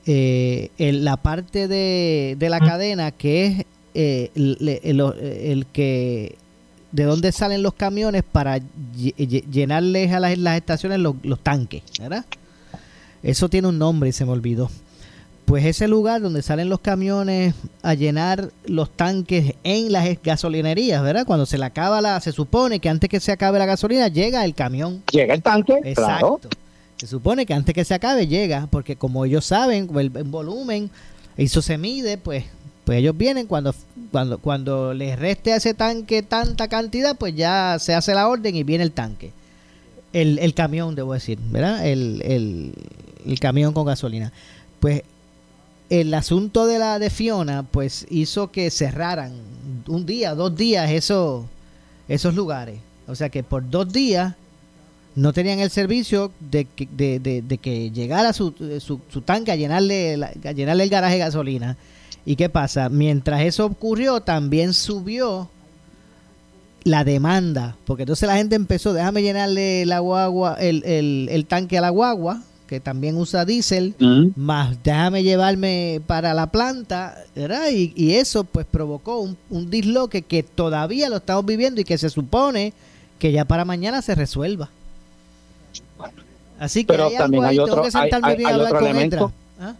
eh, el- la parte de, de la cadena que es eh, el, el- el que de dónde salen los camiones para lle- lle- llenarles a las, las estaciones los, los tanques, ¿verdad? Eso tiene un nombre y se me olvidó. Pues ese lugar donde salen los camiones a llenar los tanques en las gasolinerías, ¿verdad? Cuando se le acaba la, se supone que antes que se acabe la gasolina llega el camión. Llega el tanque, Exacto. claro. Se supone que antes que se acabe llega, porque como ellos saben el, volumen, eso se mide, pues, pues ellos vienen cuando, cuando, cuando les reste a ese tanque tanta cantidad, pues ya se hace la orden y viene el tanque. El, el camión, debo decir, ¿verdad? El, el, el camión con gasolina. Pues el asunto de la de Fiona, pues hizo que cerraran un día, dos días esos lugares. O sea que por dos días no tenían el servicio de que, de, de- de que llegara su, su, su tanque a llenarle, la- a llenarle el garaje de gasolina. ¿Y qué pasa? Mientras eso ocurrió, también subió la demanda, porque entonces la gente empezó, déjame llenarle la guagua, el, el, el tanque a la guagua, que también usa diésel, más déjame llevarme para la planta, ¿verdad? Y, y eso pues provocó un, un disloque que todavía lo estamos viviendo y que se supone que ya para mañana se resuelva. Así que Pero hay también hay otro, que hay, otro elemento. ¿Ah?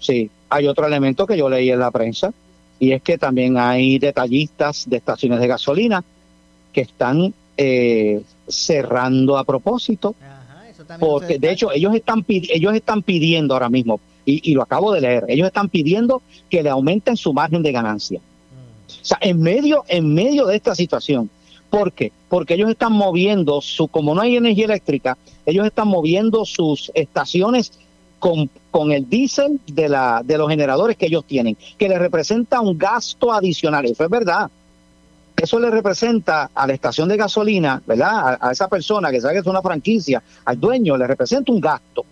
Sí, hay otro elemento que yo leí en la prensa y es que también hay detallistas de estaciones de gasolina que están eh, cerrando a propósito. Porque de hecho ellos están ellos están pidiendo ahora mismo y, y lo acabo de leer, ellos están pidiendo que le aumenten su margen de ganancia. O sea, en medio en medio de esta situación, ¿por qué? Porque ellos están moviendo su como no hay energía eléctrica, ellos están moviendo sus estaciones con, con el diésel de, de los generadores que ellos tienen, que les representa un gasto adicional. Eso es verdad. Eso le representa a la estación de gasolina, ¿verdad? A, a esa persona que sabe que es una franquicia, al dueño, le representa un gasto.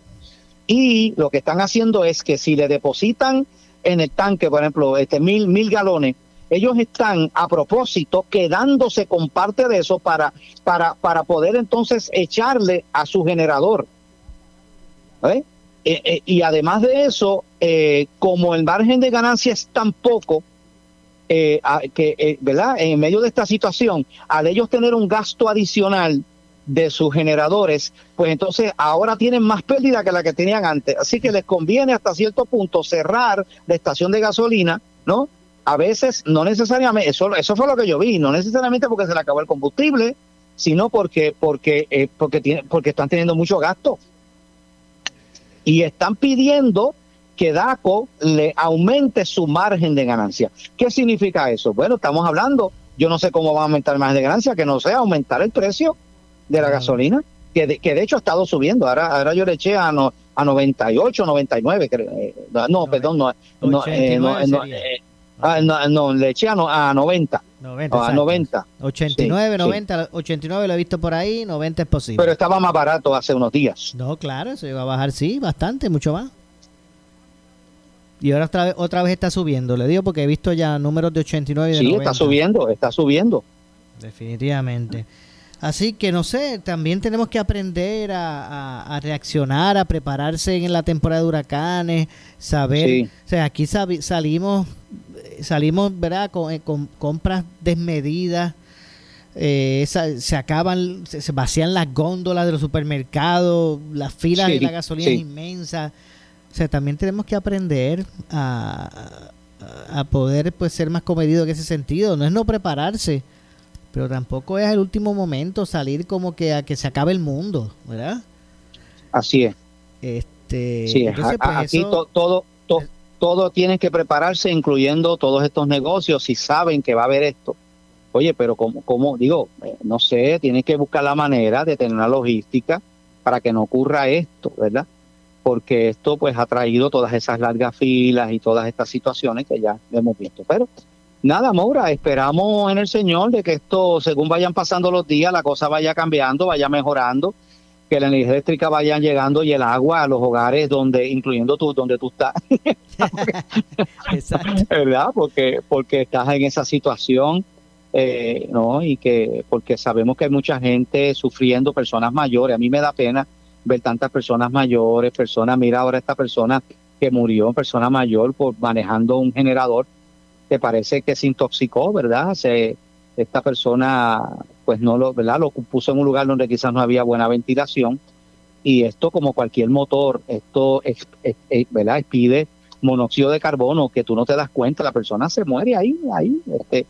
Y lo que están haciendo es que si le depositan en el tanque, por ejemplo, este mil, mil galones, ellos están a propósito quedándose con parte de eso para, para, para poder entonces echarle a su generador. ¿Eh? Eh, eh, y además de eso, eh, como el margen de ganancia es tan poco, que, ¿verdad? En medio de esta situación, al ellos tener un gasto adicional de sus generadores, pues entonces ahora tienen más pérdida que la que tenían antes. Así que les conviene hasta cierto punto cerrar la estación de gasolina, ¿no? A veces, no necesariamente, eso, eso fue lo que yo vi, no necesariamente porque se le acabó el combustible, sino porque, porque, eh, porque, tiene, porque están teniendo mucho gasto. Y están pidiendo que DACO le aumente su margen de ganancia. ¿Qué significa eso? Bueno, estamos hablando, yo no sé cómo va a aumentar el margen de ganancia, que no sea aumentar el precio de la gasolina, que de, que de hecho ha estado subiendo. Ahora, ahora yo le eché a, no, a 98, 99, creo. Eh, no, perdón, no, no, eh, no, 89 no, sería. eh, Ah, no, no, le eché a, no- a 90. 90, a exacto. 90. 89, Sí, sí. 90, 89 lo he visto por ahí, 90 es posible. Pero estaba más barato hace unos días. No, claro, se iba a bajar, sí, bastante, mucho más. Y ahora otra vez, otra vez está subiendo, le digo porque he visto ya números de 89 y de Sí, 90. está subiendo, está subiendo. Definitivamente. Así que no sé, también tenemos que aprender a, a- a reaccionar, a prepararse en la temporada de huracanes, saber, Sí. o sea, aquí salimos, salimos, ¿verdad? Con, eh, con compras desmedidas, eh, esa- se acaban, se, se vacían las góndolas de los supermercados, las filas Sí, de la gasolina sí. es inmensa. O sea, también tenemos que aprender a, a- a poder pues ser más comedido en ese sentido. No es no prepararse, pero tampoco es el último momento salir como que a que se acabe el mundo, ¿verdad? Así es. Este, Sí, entonces, pues, aquí eso- to- todo, to- todo tienen que prepararse, incluyendo todos estos negocios, si saben que va a haber esto. Oye, pero como, como digo, eh, no sé, tienen que buscar la manera de tener una logística para que no ocurra esto, ¿verdad? Porque esto pues ha traído todas esas largas filas y todas estas situaciones que ya hemos visto. Pero nada, Maura, esperamos en el Señor de que esto, según vayan pasando los días, la cosa vaya cambiando, vaya mejorando que la energía eléctrica vaya llegando y el agua a los hogares donde, incluyendo tú, donde tú estás, ¿verdad? Porque, porque estás en esa situación, eh, ¿no? Y que, porque sabemos que hay mucha gente sufriendo, personas mayores. A mí me da pena ver tantas personas mayores, personas, mira ahora esta persona que murió, persona mayor, por manejando un generador, que parece que se intoxicó, ¿verdad? Esta persona, pues no lo, ¿verdad? Lo puso en un lugar donde quizás no había buena ventilación. Y esto, como cualquier motor, esto, es, ¿verdad? Expide monóxido de carbono que tú no te das cuenta, la persona se muere ahí, ahí. Este,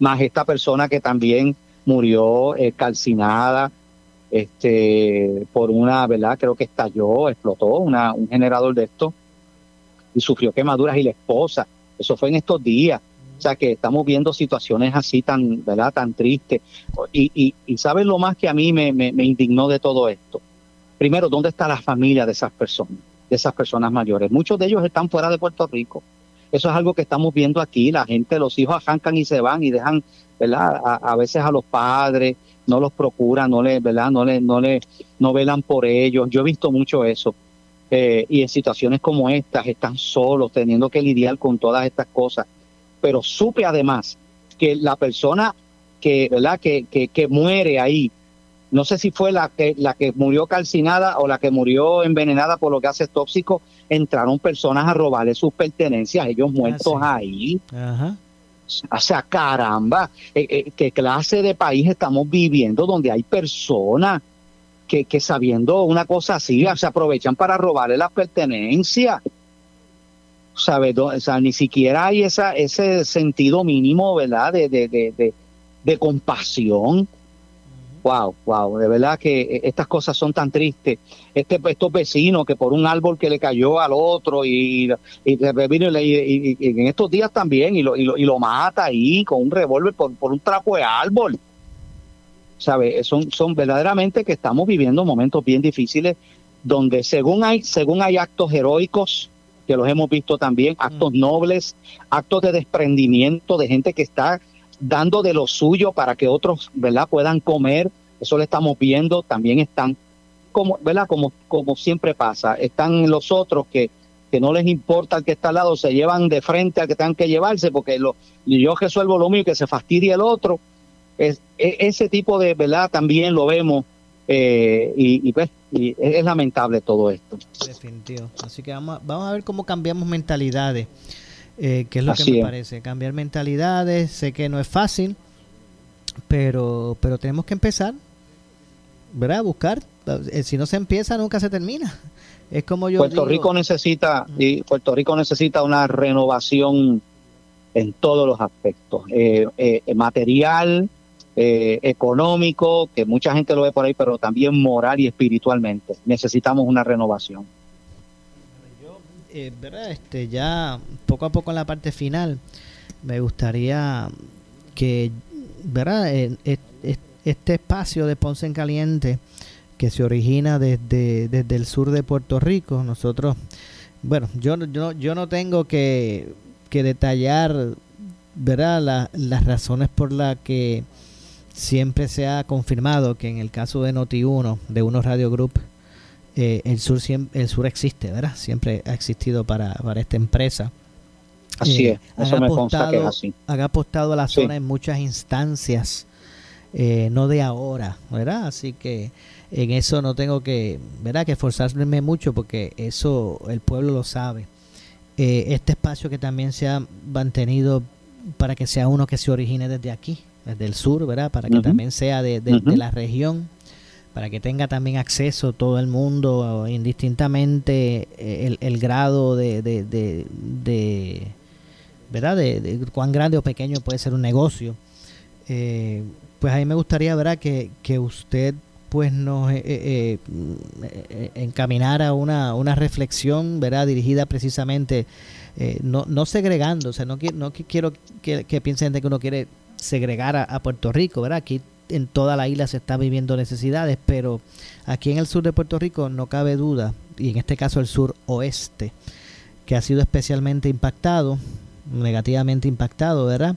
más esta persona que también murió eh, calcinada este, por una, ¿verdad? Creo que estalló, explotó un generador de esto y sufrió quemaduras y la esposa. Eso fue en estos días. O sea que estamos viendo situaciones así tan, ¿verdad? Tan tristes. Y, y, y ¿sabes lo más que a mí me, indignó de todo esto? Primero, ¿dónde está la familia de esas personas, de esas personas mayores? Muchos de ellos están fuera de Puerto Rico. Eso es algo que estamos viendo aquí. La gente, los hijos arrancan y se van y dejan, ¿verdad? A, a veces a los padres, no los procuran, no le, ¿verdad? No le, no le, no velan por ellos. Yo he visto mucho eso. Eh, y en situaciones como estas están solos, teniendo que lidiar con todas estas cosas. Pero supe además que la persona que, ¿verdad? Que, que, que muere ahí, no sé si fue la que, la que murió calcinada o la que murió envenenada por los gases tóxicos, entraron personas a robarle sus pertenencias, ellos muertos ahí. Ajá. O sea, caramba, eh, eh, ¿qué clase de país estamos viviendo donde hay personas que, sabiendo una cosa así, se aprovechan para robarle las pertenencias? ¿Sabes? O sea, ni siquiera hay esa, ese sentido mínimo, ¿verdad? De, de, de, de, compasión. Wow, wow, de verdad que eh, estas cosas son tan tristes. Este, estos vecinos que por un árbol que le cayó al otro y, y- y- y en estos días también y lo, y lo, y lo mata ahí con un revólver por, por un trapo de árbol. ¿Sabe? Son, son verdaderamente que estamos viviendo momentos bien difíciles donde según hay, según hay actos heroicos, que los hemos visto también, actos nobles, actos de desprendimiento de gente que está dando de lo suyo para que otros, ¿verdad?, puedan comer. Eso lo estamos viendo. También están, como, ¿verdad?, como, como siempre pasa, están los otros que, que no les importa al que está al lado, se llevan de frente al que tengan que llevarse, porque lo, yo resuelvo lo mío y que se fastidie el otro. Es, e- ese tipo de, ¿verdad?, también lo vemos. eh, y, y, pues, y es, lamentable todo esto. Definitivo. Así que vamos a, vamos a ver cómo cambiamos mentalidades. Eh, que es lo Así que me es. parece. Cambiar mentalidades. Sé que no es fácil. Pero, pero tenemos que empezar. ¿Verdad? Buscar. Eh, Si no se empieza, nunca se termina. Es como yo Puerto digo- Rico necesita y Puerto Rico necesita una renovación en todos los aspectos, eh, eh, material, eh, económico, que mucha gente lo ve por ahí, pero también moral y espiritualmente. Necesitamos una renovación. eh, ¿verdad? Este, ya poco a poco en la parte final, me gustaría que, ¿verdad? Eh, Este espacio de Ponce en Caliente, que se origina desde, desde el sur de Puerto Rico, nosotros, bueno, yo, yo, yo no tengo que, que detallar, ¿verdad? las razones por las que siempre se ha confirmado que en el caso de Noti1, de Uno Radio Group, eh, el, sur, el sur existe, ¿verdad? Siempre ha existido para, para esta empresa. Así es, eso me consta que es así. Han apostado a la zona en muchas instancias, eh, no de ahora, ¿verdad? Así que en eso no tengo que, ¿verdad? Que esforzarme mucho porque eso el pueblo lo sabe. Eh, este espacio que también se ha mantenido para que sea uno que se origine desde aquí, desde el sur, ¿verdad? Para que también sea de, la región, para que tenga también acceso todo el mundo, indistintamente eh, el, grado de, de, ¿verdad? De, cuán grande o pequeño puede ser un negocio. Eh, pues a mí me gustaría, ¿verdad? Que, que usted pues nos eh, eh, eh, encaminara una, una reflexión, ¿verdad? Dirigida precisamente, no, no segregando, o sea, no, no quiero que, que piensen de que uno quiere segregar a, Puerto Rico, ¿verdad? Aquí en toda la isla se está viviendo necesidades, pero aquí en el sur de Puerto Rico no cabe duda, y en este caso el sur oeste, que ha sido especialmente impactado, negativamente impactado, ¿verdad?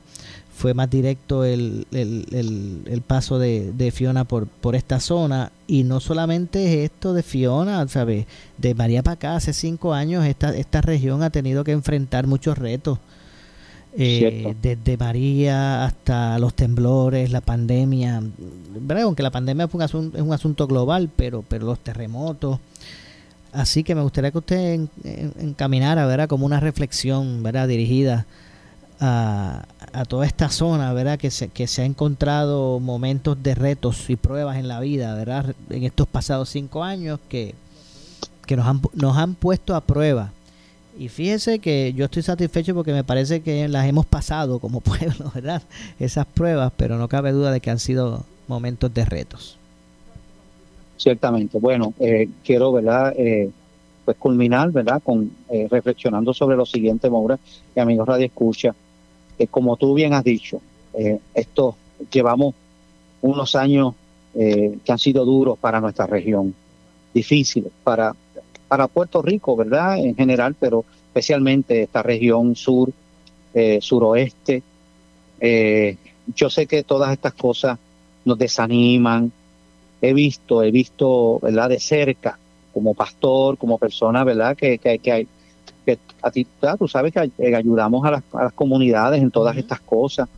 fue más directo el, el, paso de, Fiona por, por esta zona. Y no solamente es esto de Fiona, ¿sabes? De María para acá, hace cinco años, esta, esta región ha tenido que enfrentar muchos retos. Eh, desde María hasta los temblores, la pandemia, ¿verdad? aunque la pandemia fue un asunto, es un asunto global, pero, pero los terremotos. Así que me gustaría que usted encaminara, ¿verdad? Como una reflexión, ¿verdad? Dirigida a, toda esta zona, ¿verdad? Que se, que se ha encontrado momentos de retos y pruebas en la vida, ¿verdad? En estos pasados cinco años que, que nos, han, nos han puesto a prueba. Y fíjese que yo estoy satisfecho porque me parece que las hemos pasado como pueblo, ¿verdad? Esas pruebas, pero no cabe duda de que han sido momentos de retos. Ciertamente. Bueno, eh, quiero, ¿verdad? Eh, pues culminar, ¿verdad? Con eh, reflexionando sobre lo siguiente, Maura y amigos Radio Escucha como tú bien has dicho, eh, esto llevamos unos años eh, que han sido duros para nuestra región, difíciles para, para Puerto Rico, ¿verdad? En general, pero especialmente esta región sur, eh, suroeste. yo sé que todas estas cosas nos desaniman. He visto, he visto, ¿verdad? De cerca, como pastor, como persona, ¿verdad? Que, que, que hay que a ti, tú sabes que eh, ayudamos a las, comunidades en todas estas cosas.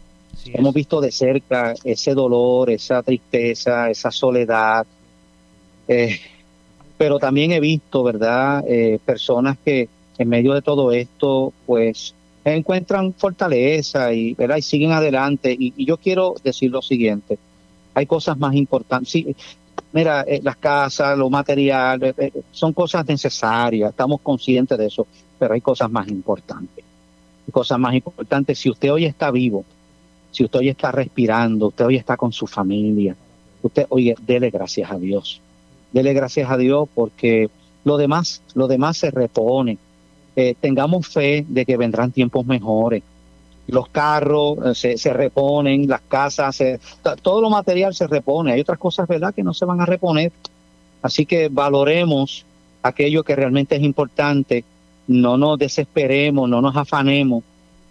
Hemos visto de cerca ese dolor, esa tristeza, esa soledad. Eh, pero también he visto, ¿verdad?, eh, personas que en medio de todo esto, pues encuentran fortaleza y, ¿verdad? y siguen adelante. Y, yo quiero decir lo siguiente, hay cosas más importantes. Sí, mira, las casas, los materiales, son cosas necesarias, estamos conscientes de eso, pero hay cosas más importantes. Cosas más importantes, si usted hoy está vivo, si usted hoy está respirando, usted hoy está con su familia, usted, oye, dele gracias a Dios. Dele gracias a Dios porque lo demás, lo demás se repone. Eh, tengamos fe de que vendrán tiempos mejores. Los carros eh, se, se, reponen, las casas, todo lo material se repone. Hay otras cosas, ¿verdad?, que no se van a reponer. Así que valoremos aquello que realmente es importante no nos desesperemos, no nos afanemos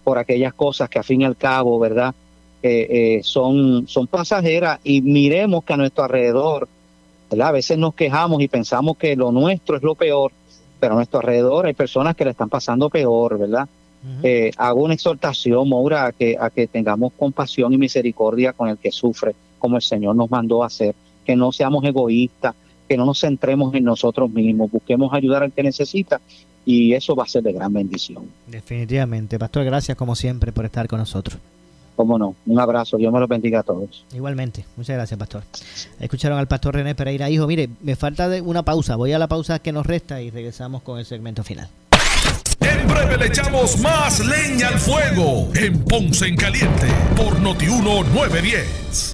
por aquellas cosas que a fin y al cabo, ¿verdad? Eh, son, son pasajeras y miremos que a nuestro alrededor, ¿verdad? A veces nos quejamos y pensamos que lo nuestro es lo peor, pero a nuestro alrededor hay personas que le están pasando peor, ¿verdad? Eh, hago una exhortación, Maura, a que, a que tengamos compasión y misericordia con el que sufre, como el Señor nos mandó a hacer, que no seamos egoístas, que no nos centremos en nosotros mismos, busquemos ayudar al que necesita y eso va a ser de gran bendición. Definitivamente. Pastor, gracias como siempre por estar con nosotros. Cómo no, un abrazo, Dios me lo bendiga a todos. Igualmente, muchas gracias, Pastor. Escucharon al Pastor René Pereira, hijo, mire, me falta de una pausa, voy a la pausa que nos resta y regresamos con el segmento final. En breve le echamos más leña al fuego en Ponce en Caliente por Notiuno 910.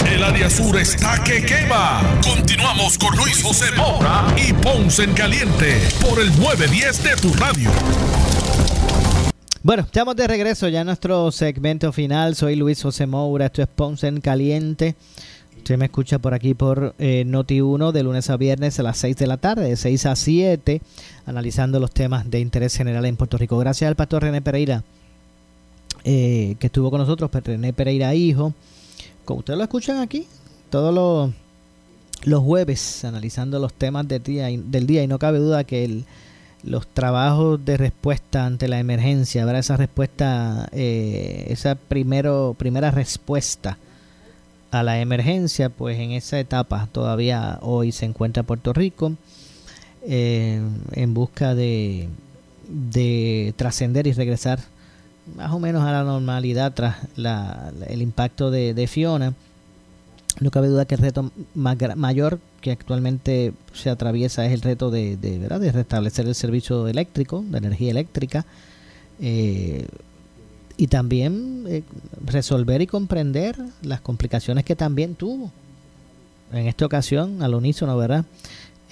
El área sur está que quema. Continuamos con Luis José Moura y Ponce en Caliente por el 910 de tu radio. Bueno, estamos de regreso ya en nuestro segmento final. Soy Luis José Moura, esto es Ponce en Caliente. Usted me escucha por aquí por eh, Noti1 de lunes a viernes a las 6 de la tarde, de 6 a 7, analizando los temas de interés general en Puerto Rico. Gracias al pastor René Pereira, eh, que estuvo con nosotros, René Pereira Hijo como ustedes lo escuchan aquí, todos los, jueves, analizando los temas del día, del día y no cabe duda que los trabajos de respuesta ante la emergencia, ¿verdad? esa respuesta, eh, esa primero, primera respuesta a la emergencia, pues en esa etapa todavía hoy se encuentra Puerto Rico eh, en busca de, de trascender y regresar más o menos a la normalidad tras el impacto de, Fiona. No cabe duda que el reto mayor que actualmente se atraviesa es el reto de, ¿verdad? de restablecer el servicio eléctrico, de energía eléctrica, eh, y también eh, resolver y comprender las complicaciones que también tuvo en esta ocasión al unísono, ¿verdad?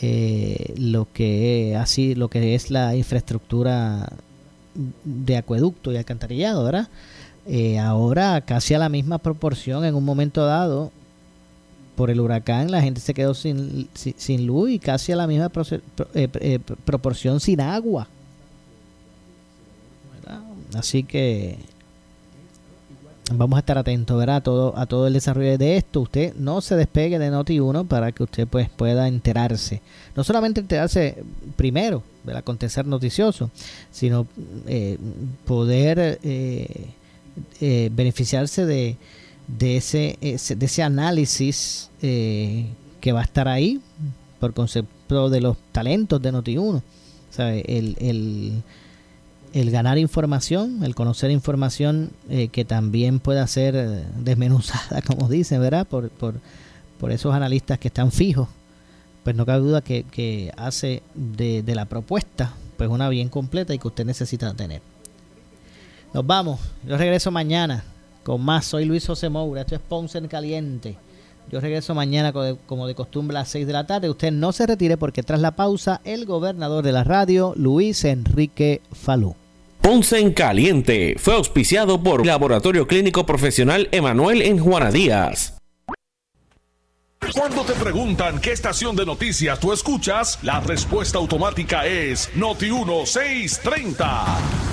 Eh, lo que así lo que es la infraestructura de acueducto y alcantarillado, ¿verdad? Eh, ahora casi a la misma proporción en un momento dado por el huracán la gente se quedó sin, sin, luz y casi a la misma eh, eh, proporción sin agua. Así que vamos a estar atentos ¿verdad? A, todo, a todo el desarrollo de esto. Usted no se despegue de Noti1 para que usted pues, pueda enterarse. No solamente enterarse primero del acontecer noticioso, sino eh, poder eh, eh, beneficiarse de, de, ese, de ese análisis que va a estar ahí por concepto de los talentos de Noti1. El, el, el, ganar información, el conocer información que también pueda ser desmenuzada, como dicen, ¿verdad? Por, por, por esos analistas que están fijos pues no cabe duda que, hace de, la propuesta pues una bien completa y que usted necesita tener. Nos vamos. Yo regreso mañana con más. Soy Luis José Moura. Esto es Ponce en Caliente. Yo regreso mañana como de costumbre a las 6 de la tarde. Usted no se retire porque tras la pausa el gobernador de la radio, Luis Enrique Falú. Ponce en Caliente fue auspiciado por Laboratorio Clínico Profesional Emanuel en Juana Díaz. Cuando te preguntan qué estación de noticias tú escuchas, la respuesta automática es Noti 1630.